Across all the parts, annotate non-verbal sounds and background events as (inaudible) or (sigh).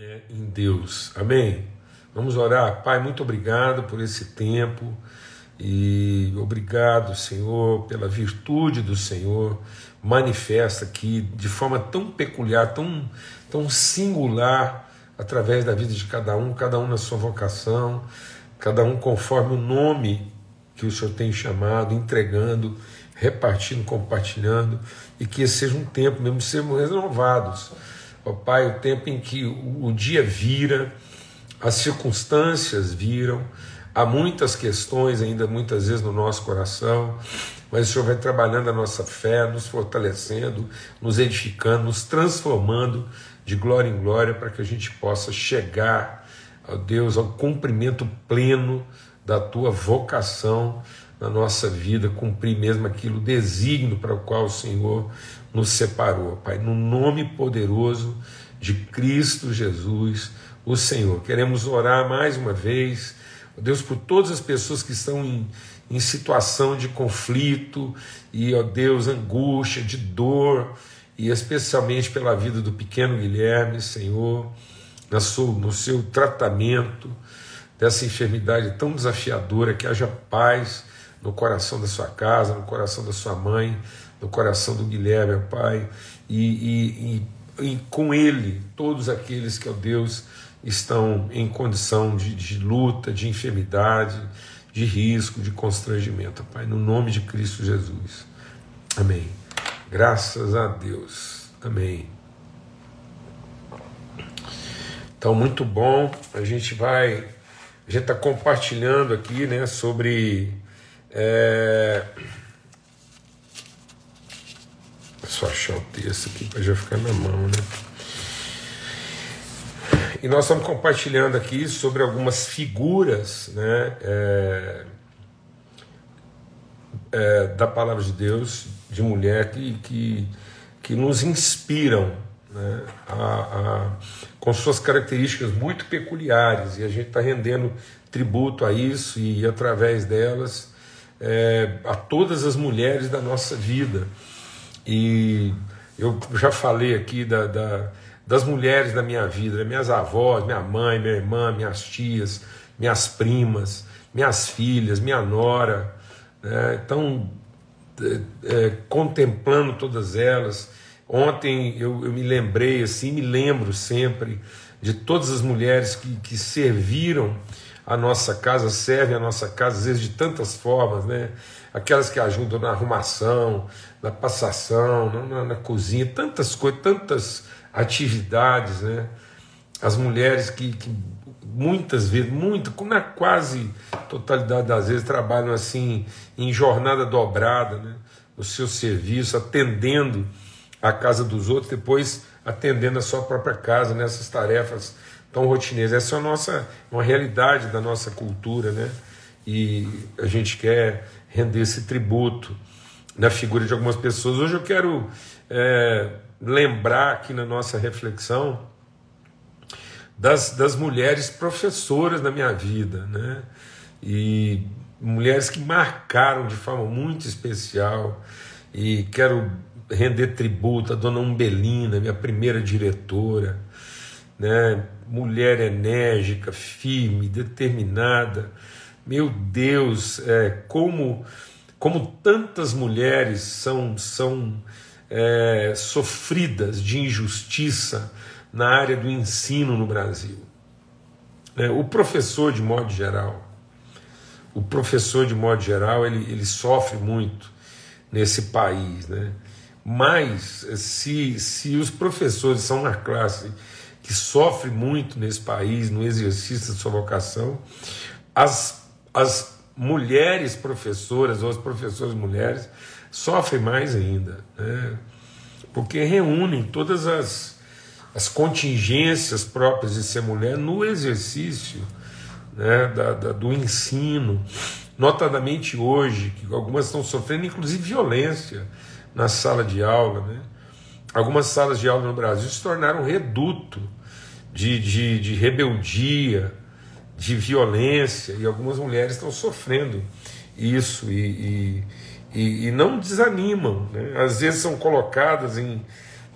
né, em Deus. Amém? Vamos orar. Pai, muito obrigado por esse tempo e obrigado, Senhor, pela virtude do Senhor manifesta aqui de forma tão peculiar, tão, tão singular, através da vida de cada um, cada um na sua vocação, cada um conforme o nome que o Senhor tem chamado, entregando, repartindo, compartilhando, e que esse seja um tempo mesmo sermos renovados. Ó Pai, o tempo em que o dia vira, as circunstâncias viram, há muitas questões ainda muitas vezes no nosso coração, mas o Senhor vai trabalhando a nossa fé, nos fortalecendo, nos edificando, nos transformando de glória em glória para que a gente possa chegar, ó Deus, ao cumprimento pleno da tua vocação na nossa vida, cumprir mesmo aquilo designo para o qual o Senhor nos separou, Pai, no nome poderoso de Cristo Jesus, o Senhor. Queremos orar mais uma vez, Deus, por todas as pessoas que estão em, em situação de conflito e, ó Deus, angústia, de dor, e especialmente pela vida do pequeno Guilherme, Senhor, no seu, no seu tratamento dessa enfermidade tão desafiadora, que haja paz no coração da sua casa, no coração da sua mãe, no coração do Guilherme, Pai, e, e, e, e com ele, todos aqueles que, ó Deus, estão em condição de, de luta, de enfermidade, de risco, de constrangimento, Pai, no nome de Cristo Jesus. Amém. Graças a Deus. Amém. Então, muito bom. A gente vai. A gente está compartilhando aqui né, sobre. É... Só achar o texto aqui para já ficar na mão, né? E nós estamos compartilhando aqui sobre algumas figuras né, é, é, da palavra de Deus, de mulher que, que, que nos inspiram né, a, a, com suas características muito peculiares, e a gente está rendendo tributo a isso e através delas é, a todas as mulheres da nossa vida. E eu já falei aqui da, da das mulheres da minha vida, minhas avós, minha mãe, minha irmã, minhas tias, minhas primas, minhas filhas, minha nora. Né? Então, é, é, contemplando todas elas. Ontem eu, eu, me lembrei, assim, me lembro sempre de todas as mulheres que, que serviram a nossa casa, servem a nossa casa, às vezes de tantas formas, né? Aquelas que ajudam na arrumação, na passação, na, na, cozinha, tantas coisas, tantas atividades, né? As mulheres que, que muitas vezes, muito, na quase totalidade das vezes, trabalham assim em jornada dobrada, né? No seu serviço, atendendo a casa dos outros, depois atendendo a sua própria casa nessas tarefas tão rotineiras. Essa é a nossa, uma realidade da nossa cultura, né? E a gente quer render esse tributo na figura de algumas pessoas. Hoje eu quero é, lembrar aqui na nossa reflexão das, das mulheres professoras da minha vida, né? E mulheres que marcaram de forma muito especial. E quero render tributo a dona Umbelina, minha primeira diretora, né? mulher enérgica, firme, determinada. Meu Deus, é, como, como tantas mulheres são, são é, sofridas de injustiça na área do ensino no Brasil. É, o professor, de modo geral, o professor, de modo geral, ele, ele sofre muito nesse país, né? Mas se, se os professores são uma classe que sofre muito nesse país, no exercício da sua vocação, as, as mulheres professoras ou as professoras mulheres sofre mais ainda, né? porque reúnem todas as, as contingências próprias de ser mulher no exercício né, da, da, do ensino, notadamente hoje, que algumas estão sofrendo inclusive violência na sala de aula. Né? Algumas salas de aula no Brasil se tornaram reduto de, de, de rebeldia, de violência, e algumas mulheres estão sofrendo isso. e, e e, não desanimam. Né? Às vezes são colocadas em,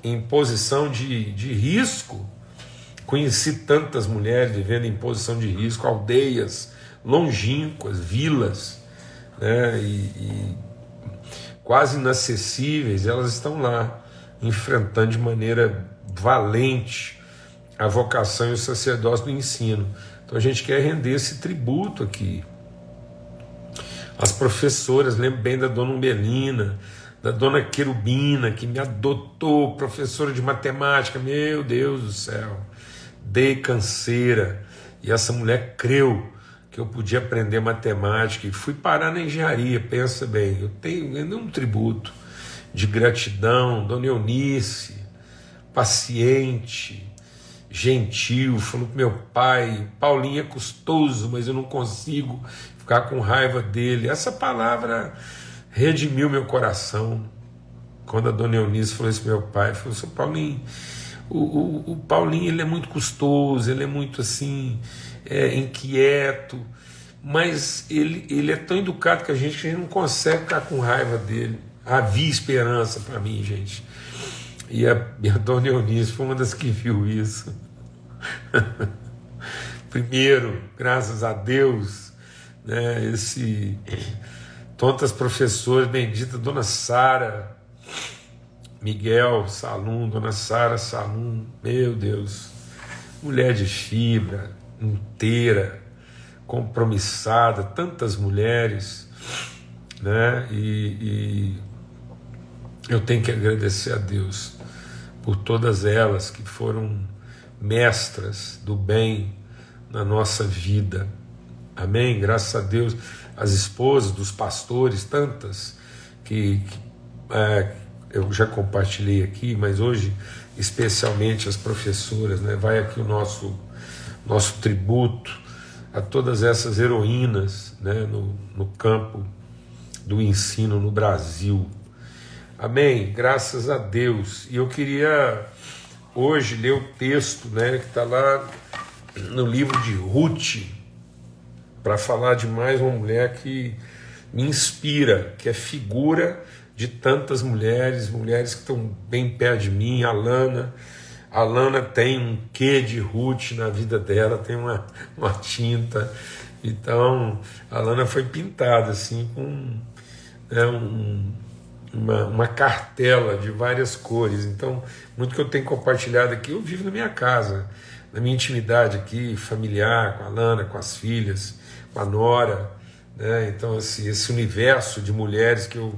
em posição de, de risco, conheci tantas mulheres vivendo em posição de risco, aldeias longínquas, vilas, né, e, e quase inacessíveis, elas estão lá enfrentando de maneira valente a vocação e o sacerdócio do ensino. Então a gente quer render esse tributo aqui. As professoras, lembro bem da dona Umbelina, da dona Querubina, que me adotou, professora de matemática, meu Deus do céu, dei canseira. E essa mulher creu que eu podia aprender matemática e fui parar na engenharia. Pensa bem, eu tenho um tributo de gratidão, Dona Eunice, paciente, gentil, falou pro meu pai, Paulinho é custoso, mas eu não consigo ficar com raiva dele. Essa palavra redimiu meu coração. Quando a dona Eunice falou isso pro meu pai, falou assim, Paulinho, o, o, o, Paulinho ele é muito custoso, ele é muito assim, é, inquieto, mas ele, ele é tão educado que a gente, que a gente não consegue ficar com raiva dele. Havia esperança para mim, gente. E a, e a dona Eunice foi uma das que viu isso. (laughs) Primeiro, graças a Deus, né, esse tontas professores, bendita Dona Sara, Miguel Salum, Dona Sara Salum, meu Deus, mulher de fibra, inteira, compromissada, tantas mulheres, né? E, e eu tenho que agradecer a Deus por todas elas que foram mestras do bem na nossa vida. Amém? Graças a Deus, as esposas dos pastores, tantas que, que é, eu já compartilhei aqui, mas hoje, especialmente as professoras, né? vai aqui o nosso, nosso tributo a todas essas heroínas né? no, no campo do ensino no Brasil. Amém? Graças a Deus. E eu queria hoje ler o texto né, que está lá no livro de Ruth, para falar de mais uma mulher que me inspira, que é figura de tantas mulheres, mulheres que estão bem perto de mim, a Lana. A Lana tem um quê de Ruth na vida dela, tem uma, uma tinta. Então, a Lana foi pintada assim com né, um, uma, uma, cartela de várias cores. Então, muito que eu tenho compartilhado aqui, eu vivo na minha casa, na minha intimidade aqui, familiar, com a Lana, com as filhas, com a Nora. Né? Então, esse, universo de mulheres que eu,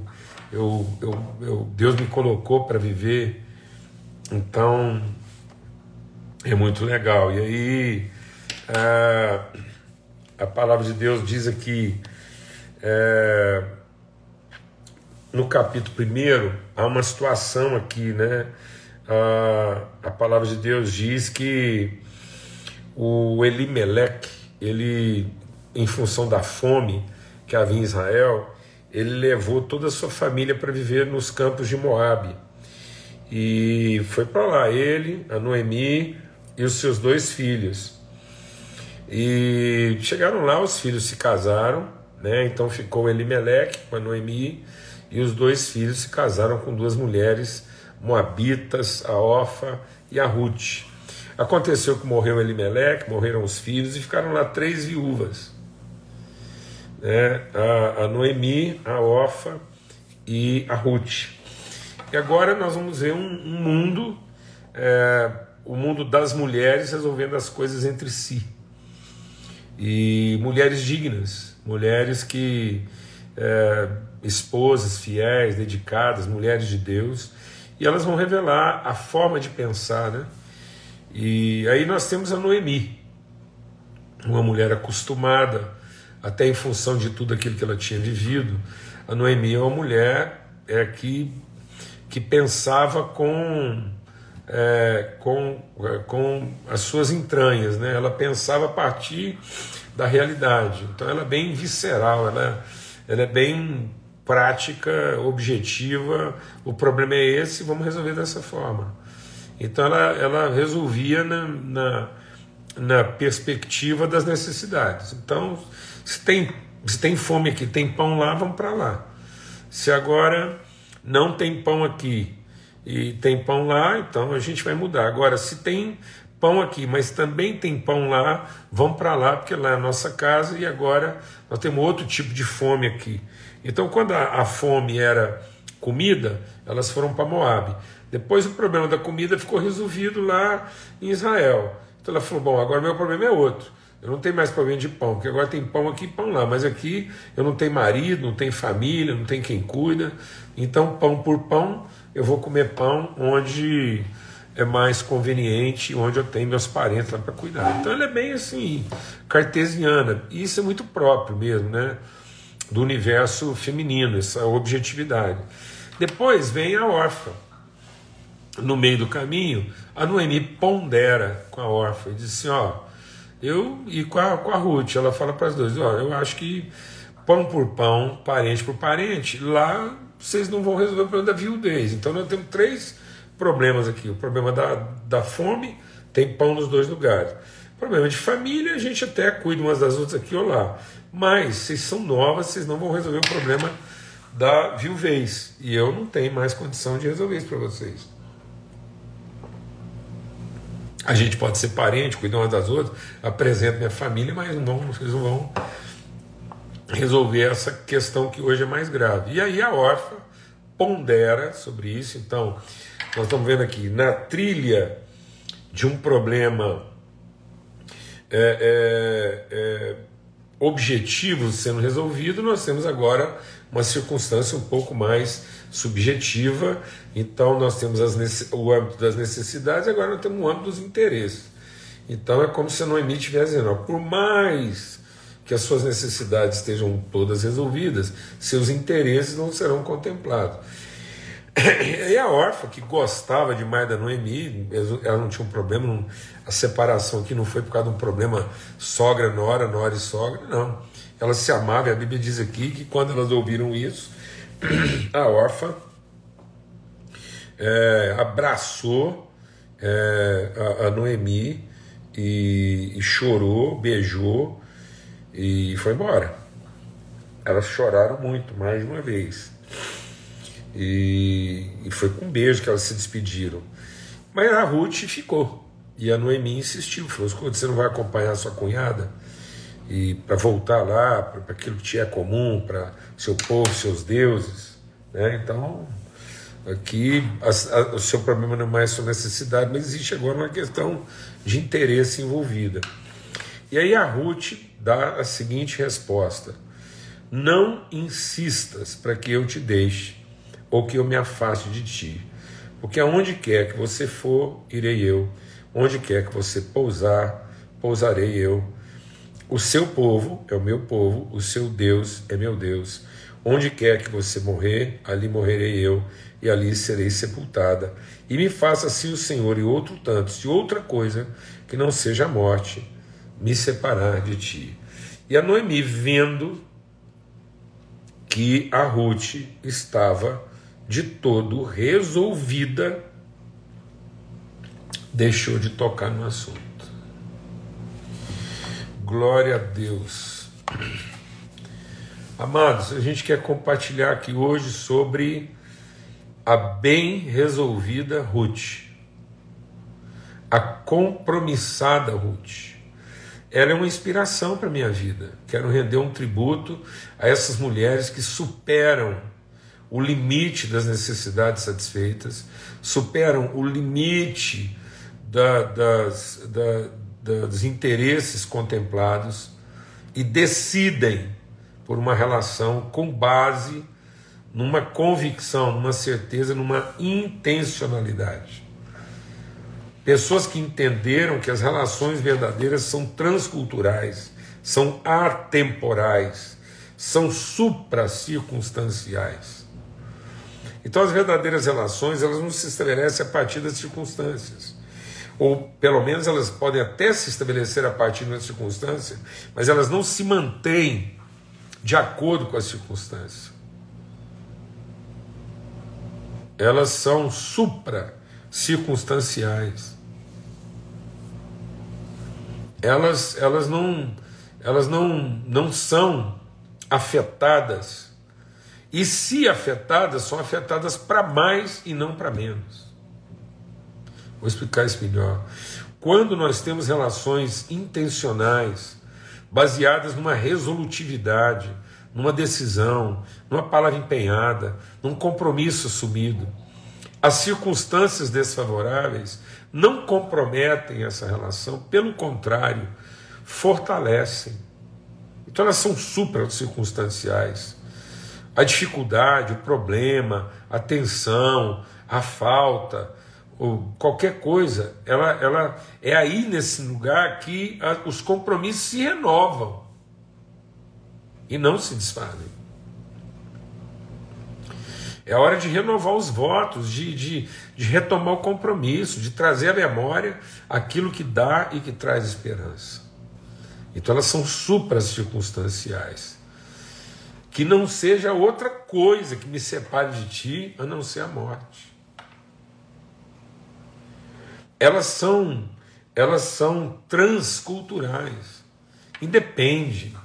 eu, eu, eu Deus me colocou para viver. Então, é muito legal. E aí, a, a palavra de Deus diz aqui. É, no capítulo 1 há uma situação aqui, né? A, a palavra de Deus diz que o Elimelec, ele, em função da fome que havia em Israel, ele levou toda a sua família para viver nos campos de Moabe. E foi para lá ele, a Noemi e os seus dois filhos. E chegaram lá, os filhos se casaram, né? Então ficou Elimelec com a Noemi e os dois filhos se casaram com duas mulheres moabitas, a Ofa e a Ruth. Aconteceu que morreu Elimelec, morreram os filhos e ficaram lá três viúvas. Né? A, a Noemi, a Ofa e a Ruth. E agora nós vamos ver um, um mundo, é, o mundo das mulheres resolvendo as coisas entre si. E mulheres dignas, mulheres que é, esposas fiéis, dedicadas, mulheres de Deus, e elas vão revelar a forma de pensar, né? E aí nós temos a Noemi, uma mulher acostumada, até em função de tudo aquilo que ela tinha vivido. A Noemi é uma mulher é, que, que pensava com, é, com, é, com as suas entranhas, né? ela pensava a partir da realidade. Então ela é bem visceral, ela, ela é bem prática, objetiva, o problema é esse, vamos resolver dessa forma. Então ela, ela resolvia na, na, na perspectiva das necessidades. Então, se tem, se tem fome aqui, tem pão lá, vamos para lá. Se agora não tem pão aqui e tem pão lá, então a gente vai mudar. Agora, se tem pão aqui, mas também tem pão lá, vão para lá, porque lá é a nossa casa e agora nós temos outro tipo de fome aqui. Então, quando a, a fome era comida, elas foram para Moab. Depois o problema da comida ficou resolvido lá em Israel. Então ela falou: bom, agora meu problema é outro. Eu não tenho mais problema de pão, porque agora tem pão aqui e pão lá, mas aqui eu não tenho marido, não tenho família, não tenho quem cuida. Então, pão por pão, eu vou comer pão onde é mais conveniente, onde eu tenho meus parentes lá para cuidar. Então, ela é bem assim, cartesiana. E isso é muito próprio mesmo, né? Do universo feminino, essa objetividade. Depois vem a órfã. No meio do caminho, a Noemi pondera com a órfã e diz assim: ó eu e com a, com a Ruth, ela fala para as duas: ó, eu acho que pão por pão, parente por parente, lá vocês não vão resolver o problema da viudez. Então nós temos três problemas aqui: o problema da, da fome, tem pão nos dois lugares. Problema de família, a gente até cuida umas das outras aqui ou lá. Mas vocês são novas, vocês não vão resolver o problema da viuvez. E eu não tenho mais condição de resolver isso para vocês. A gente pode ser parente, cuidar umas das outras, apresento minha família, mas não vão, vocês não vão resolver essa questão que hoje é mais grave. E aí a órfã pondera sobre isso. Então, nós estamos vendo aqui, na trilha de um problema é, é, é, objetivo sendo resolvido, nós temos agora uma circunstância um pouco mais subjetiva. Então, nós temos as, o âmbito das necessidades, agora nós temos o âmbito dos interesses. Então, é como se a Noemi estivesse dizendo: ó, por mais que as suas necessidades estejam todas resolvidas, seus interesses não serão contemplados. E a órfã, que gostava demais da Noemi, ela não tinha um problema, a separação aqui não foi por causa de um problema sogra-nora, nora e sogra, não. Elas se amavam, e a Bíblia diz aqui que quando elas ouviram isso, (clears throat) a órfã é, abraçou é, a, a, Noemi e, e, chorou, beijou e foi embora. Elas choraram muito, mais de uma vez. E, e foi com um beijo que elas se despediram. Mas a Ruth ficou. E a Noemi insistiu, falou: você não vai acompanhar a sua cunhada? e para voltar lá para aquilo que te é comum, para seu povo, seus deuses. Né? Então, aqui a, a, o seu problema não é sua necessidade, mas existe agora uma questão de interesse envolvida. E aí a Ruth dá a seguinte resposta: Não insistas para que eu te deixe ou que eu me afaste de ti, porque aonde quer que você for, irei eu, onde quer que você pousar, pousarei eu o seu povo é o meu povo, o seu Deus é meu Deus. Onde quer que você morrer, ali morrerei eu, e ali serei sepultada. E me faça assim o Senhor, e outro tanto, se outra coisa que não seja a morte, me separar de ti. E a Noemi, vendo que a Ruth estava de todo resolvida, deixou de tocar no assunto. Glória a Deus. Amados, a gente quer compartilhar aqui hoje sobre a bem resolvida Ruth, a compromissada Ruth. Ela é uma inspiração para a minha vida. Quero render um tributo a essas mulheres que superam o limite das necessidades satisfeitas, superam o limite da, das, da, dos interesses contemplados e decidem por uma relação com base numa convicção, numa certeza, numa intencionalidade. Pessoas que entenderam que as relações verdadeiras são transculturais, são atemporais, são supracircunstanciais. Então as verdadeiras relações, elas não se estabelecem a partir das circunstâncias ou pelo menos elas podem até se estabelecer a partir de uma circunstância, mas elas não se mantêm de acordo com a circunstância. Elas são supra-circunstanciais. Elas, elas, não, elas não, não são afetadas. E se afetadas, são afetadas para mais e não para menos. Vou explicar isso melhor. Quando nós temos relações intencionais, baseadas numa resolutividade, numa decisão, numa palavra empenhada, num compromisso assumido, as circunstâncias desfavoráveis não comprometem essa relação, pelo contrário, fortalecem. Então elas são super circunstanciais. A dificuldade, o problema, a tensão, a falta, ou qualquer coisa, ela, ela é aí nesse lugar que a, os compromissos se renovam e não se desfazem. É hora de renovar os votos, de, de, de retomar o compromisso, de trazer à memória aquilo que dá e que traz esperança. Então elas são supra-circunstanciais. Que não seja outra coisa que me separe de ti a não ser a morte. Elas são, elas são transculturais. Independe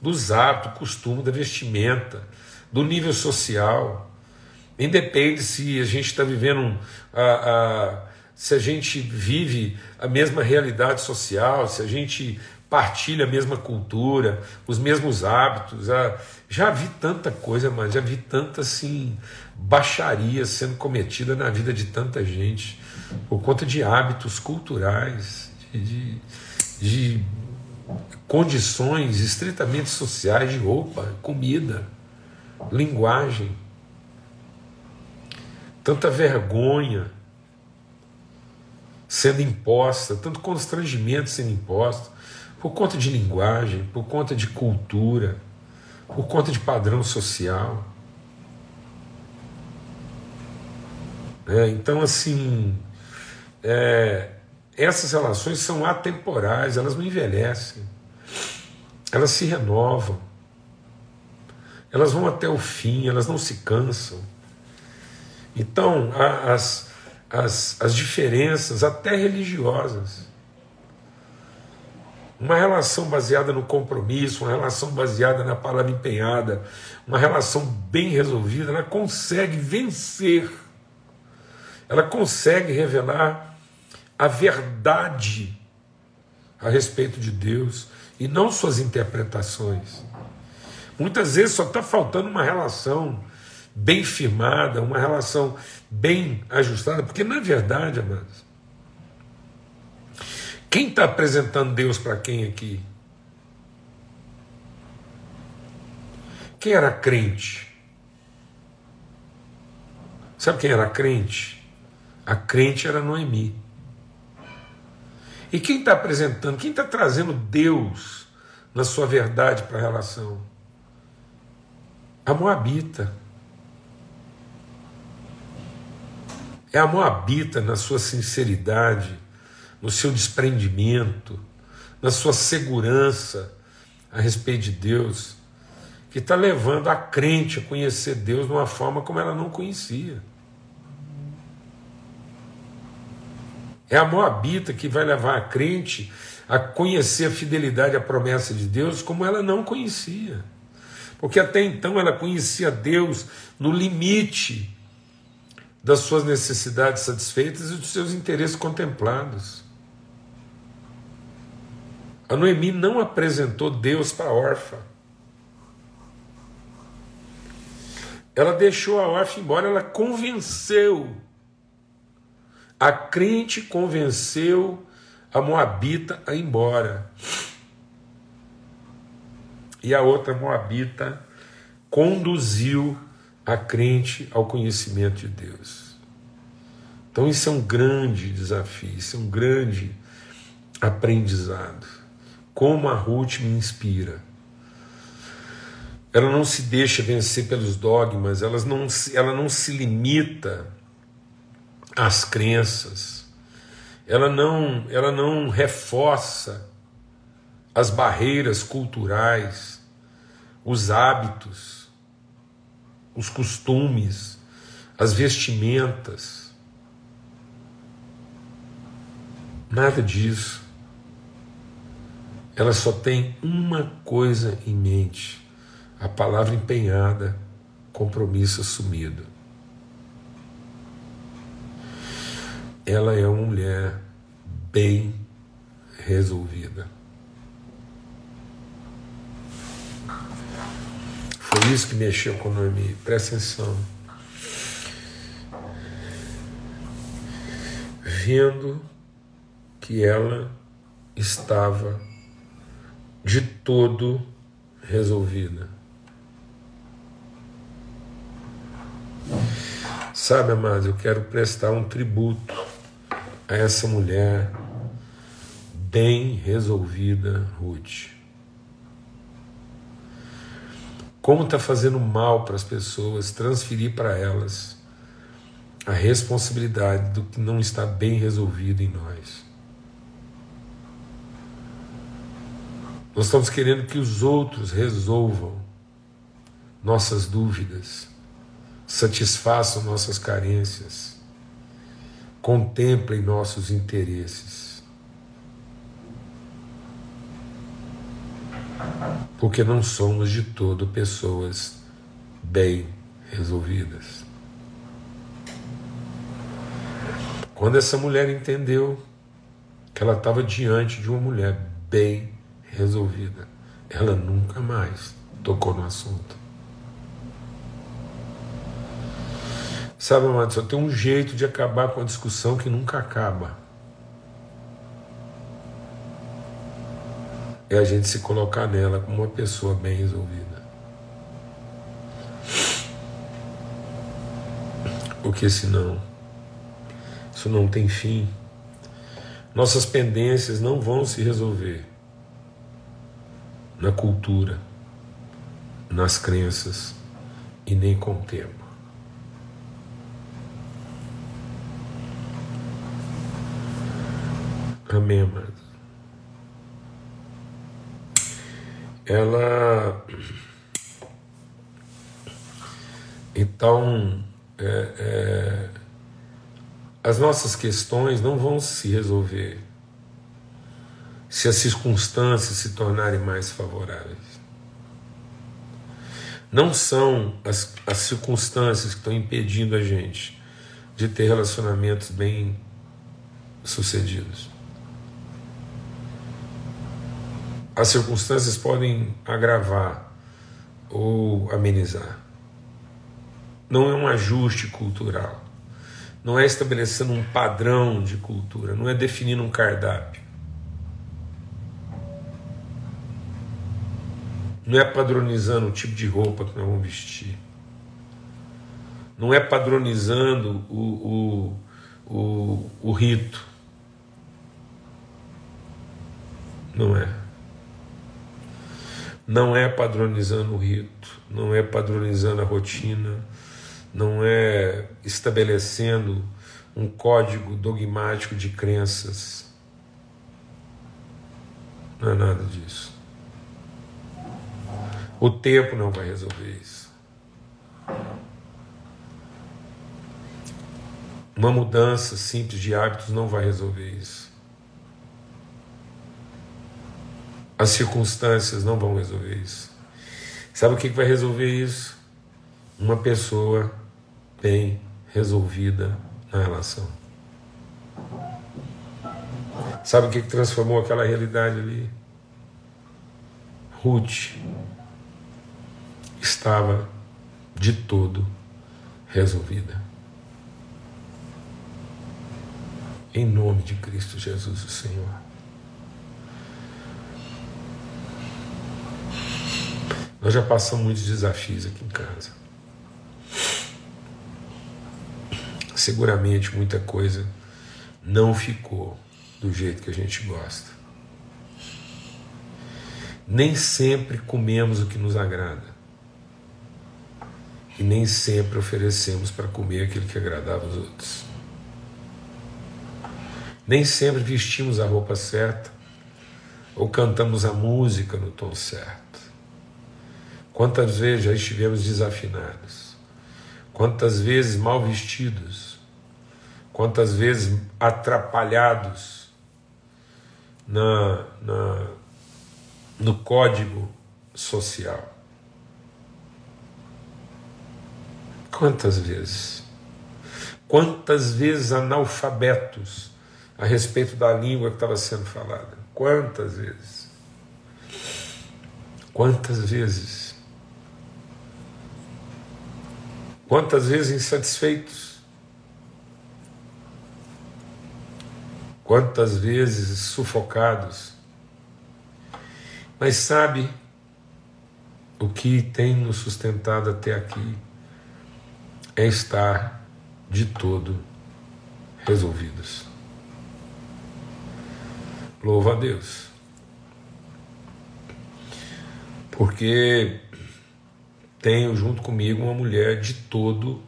dos hábitos, costume, da vestimenta, do nível social. Independe se a gente está vivendo um, a, a, se a gente vive a mesma realidade social, se a gente partilha a mesma cultura, os mesmos hábitos. A, já vi tanta coisa, mas já vi tanta assim baixaria sendo cometida na vida de tanta gente por conta de hábitos culturais, de, de, de condições estritamente sociais de roupa, comida, linguagem tanta vergonha sendo imposta, tanto constrangimento sendo imposto, por conta de linguagem, por conta de cultura, por conta de padrão social. É, então, assim, é, essas relações são atemporais, elas não envelhecem, elas se renovam, elas vão até o fim, elas não se cansam. Então, as, as, as diferenças, até religiosas, uma relação baseada no compromisso, uma relação baseada na palavra empenhada, uma relação bem resolvida, ela consegue vencer, ela consegue revelar a verdade a respeito de Deus e não suas interpretações. Muitas vezes só está faltando uma relação bem firmada, uma relação bem ajustada, porque na verdade, amados, quem está apresentando Deus para quem aqui? Quem era crente? Sabe quem era crente? A crente era Noemi. E quem está apresentando, quem está trazendo Deus na sua verdade para a relação? A Moabita. É a Moabita na sua sinceridade, no seu desprendimento, na sua segurança a respeito de Deus, que está levando a crente a conhecer Deus de uma forma como ela não conhecia. É a Moabita que vai levar a crente a conhecer a fidelidade à promessa de Deus como ela não conhecia. Porque até então ela conhecia Deus no limite das suas necessidades satisfeitas e dos seus interesses contemplados. A Noemi não apresentou Deus para a órfã. Ela deixou a órfã embora, ela convenceu. A crente convenceu a moabita a ir embora. E a outra moabita conduziu a crente ao conhecimento de Deus. Então, isso é um grande desafio, isso é um grande aprendizado. Como a Ruth me inspira. Ela não se deixa vencer pelos dogmas, ela não, ela não se limita às crenças, ela não, ela não reforça as barreiras culturais, os hábitos os costumes, as vestimentas. Nada disso. Ela só tem uma coisa em mente: a palavra empenhada, compromisso assumido. ela é uma mulher bem resolvida. Foi isso que mexeu com Noemi. Presta atenção. Vendo que ela estava de todo resolvida. Sabe, amados, eu quero prestar um tributo a essa mulher bem resolvida, Ruth. Como está fazendo mal para as pessoas transferir para elas a responsabilidade do que não está bem resolvido em nós. Nós estamos querendo que os outros resolvam nossas dúvidas, satisfaçam nossas carências, contemplem nossos interesses. porque não somos de todo pessoas bem resolvidas. Quando essa mulher entendeu que ela estava diante de uma mulher bem resolvida, ela nunca mais tocou no assunto. Sabe, amado, só tem um jeito de acabar com a discussão que nunca acaba. é a gente se colocar nela como uma pessoa bem resolvida. Porque senão, isso não tem fim. Nossas pendências não vão se resolver na cultura, nas crenças e nem com o tempo. Amém, amado. ela. Então, é, é, as nossas questões não vão se resolver se as circunstâncias se tornarem mais favoráveis. Não são as, as circunstâncias que estão impedindo a gente de ter relacionamentos bem sucedidos. as circunstâncias podem agravar ou amenizar. Não é um ajuste cultural. Não é estabelecendo um padrão de cultura. Não é definindo um cardápio. Não é padronizando o tipo de roupa que nós vamos vestir. Não é padronizando o, o, o, o rito. Não é não é padronizando o rito, não é padronizando a rotina, não é estabelecendo um código dogmático de crenças. Não é nada disso. O tempo não vai resolver isso. Uma mudança simples de hábitos não vai resolver isso. As circunstâncias não vão resolver isso. Sabe o que vai resolver isso? Uma pessoa bem resolvida na relação. Sabe o que transformou aquela realidade ali? Ruth estava de todo resolvida. Em nome de Cristo Jesus, o Senhor. Nós já passamos muitos desafios aqui em casa. Seguramente muita coisa não ficou do jeito que a gente gosta. Nem sempre comemos o que nos agrada. E nem sempre oferecemos para comer aquilo que agradava os outros. Nem sempre vestimos a roupa certa ou cantamos a música no tom certo. Quantas vezes já estivemos desafinados? Quantas vezes mal vestidos? Quantas vezes atrapalhados na, na, no código social? Quantas vezes? Quantas vezes analfabetos a respeito da língua que estava sendo falada? Quantas vezes? Quantas vezes? Quantas vezes insatisfeitos? Quantas vezes sufocados? Mas sabe o que tem nos sustentado até aqui é estar de todo resolvidos. Louva a Deus. Porque tenho junto comigo uma mulher de todo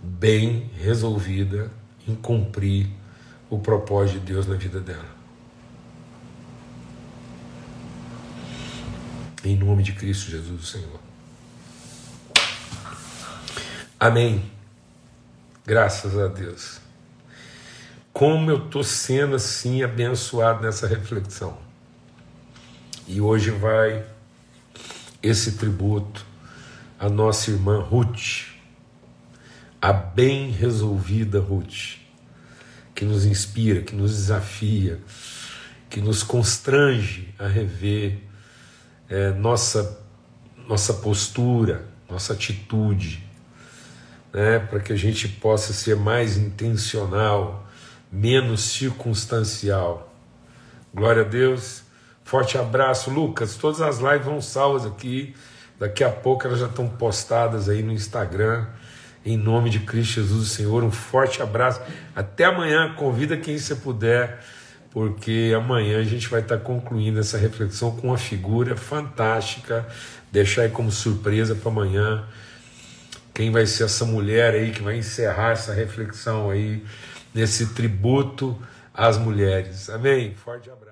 bem resolvida em cumprir o propósito de Deus na vida dela. Em nome de Cristo Jesus, Senhor. Amém. Graças a Deus. Como eu estou sendo assim abençoado nessa reflexão. E hoje vai esse tributo à nossa irmã Ruth, a bem resolvida Ruth, que nos inspira, que nos desafia, que nos constrange a rever é, nossa, nossa postura, nossa atitude, né, para que a gente possa ser mais intencional, menos circunstancial. Glória a Deus. Forte abraço, Lucas. Todas as lives vão salvas aqui. Daqui a pouco elas já estão postadas aí no Instagram. Em nome de Cristo Jesus, Senhor, um forte abraço. Até amanhã. Convida quem você puder porque amanhã a gente vai estar concluindo essa reflexão com uma figura fantástica, deixar aí como surpresa para amanhã quem vai ser essa mulher aí que vai encerrar essa reflexão aí nesse tributo às mulheres. Amém? Forte abraço.